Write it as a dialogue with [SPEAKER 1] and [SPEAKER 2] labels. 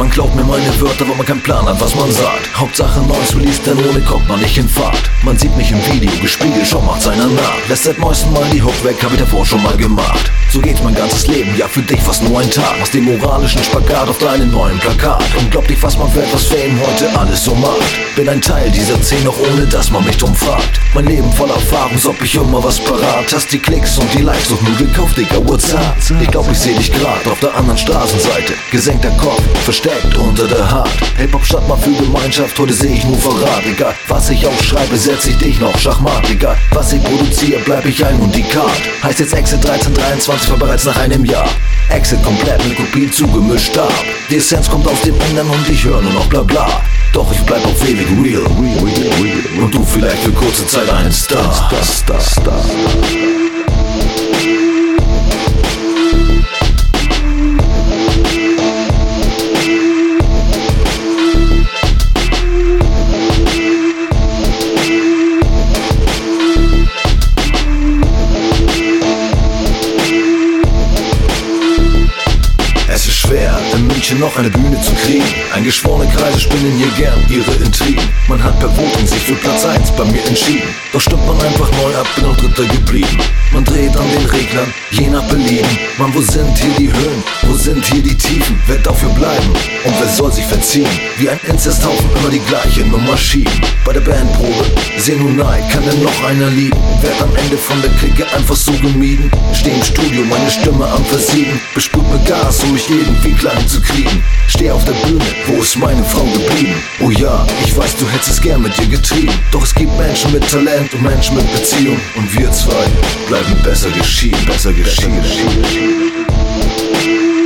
[SPEAKER 1] Man glaubt mir meine Wörter, weil man keinen Plan hat, was man sagt. Hauptsache neues Release, denn ohne kommt man nicht in Fahrt. Man sieht mich im Video, gespiegelt, schon macht seiner nach. Lässt seit neuestem Mal die Hook weg, hab ich davor schon mal gemacht. So geht ganzes Leben, ja für dich fast nur ein Tag. Aus dem moralischen Spagat auf deinem neuen Plakat. Unglaublich, was man für etwas Fame heute alles so macht. Bin ein Teil dieser Szene, auch ohne dass man mich drum fragt. Mein Leben voller Erfahrung, ob ich immer was parat. Hast die Klicks und die Likes doch nur gekauft, Digga, what's? Ich glaub, ich seh dich grad auf der anderen Straßenseite. Gesenkter Kopf, versteckt unter der Haut. Hip-Hop statt mal für Gemeinschaft, heute seh ich nur Verrat, Egal, was ich aufschreibe, setz ich dich noch Schachmat, Egal, was ich produziere, bleib ich ein Unikat. Heißt jetzt Exit 1323 war bereits nach einem Jahr. Exit komplett mit Kopie zugemischt ab. Die Essenz kommt aus dem Innern und ich höre nur noch bla bla. Doch ich bleib auf ewig real. Und du vielleicht für kurze Zeit ein Star. Star, Star, Star. In München noch eine Bühne zu kriegen. Eingeschworene Kreise spinnen hier gern ihre Intrigen. Man hat per Voting sich für Platz 1 bei mir entschieden. Doch stimmt man einfach neu ab, bin auch Dritter geblieben. Man dreht an den Reglern, je nach Belieben. Mann, wo sind hier die Höhen? Wo sind hier die Tiefen? Wer dafür bleiben? Und wer soll sich verziehen? Wie ein Inzesthaufen immer die gleiche Nummer schieben. Bei der Bandprobe, seh nun nein, kann denn noch einer lieben? Werd am Ende von der Clique einfach so gemieden. Steh im Studio, meine Stimme am Versiegen. Besprüht mir Gas, um mich irgendwie klein zu kriegen. Steh auf der Bühne, wo ist meine Frau geblieben? Oh ja, ich weiß, du hättest es gern mit dir getrieben. Doch es gibt Menschen mit Talent und Menschen mit Beziehung. Und wir zwei bleiben besser geschieden, besser geschieden. Besser geschieden.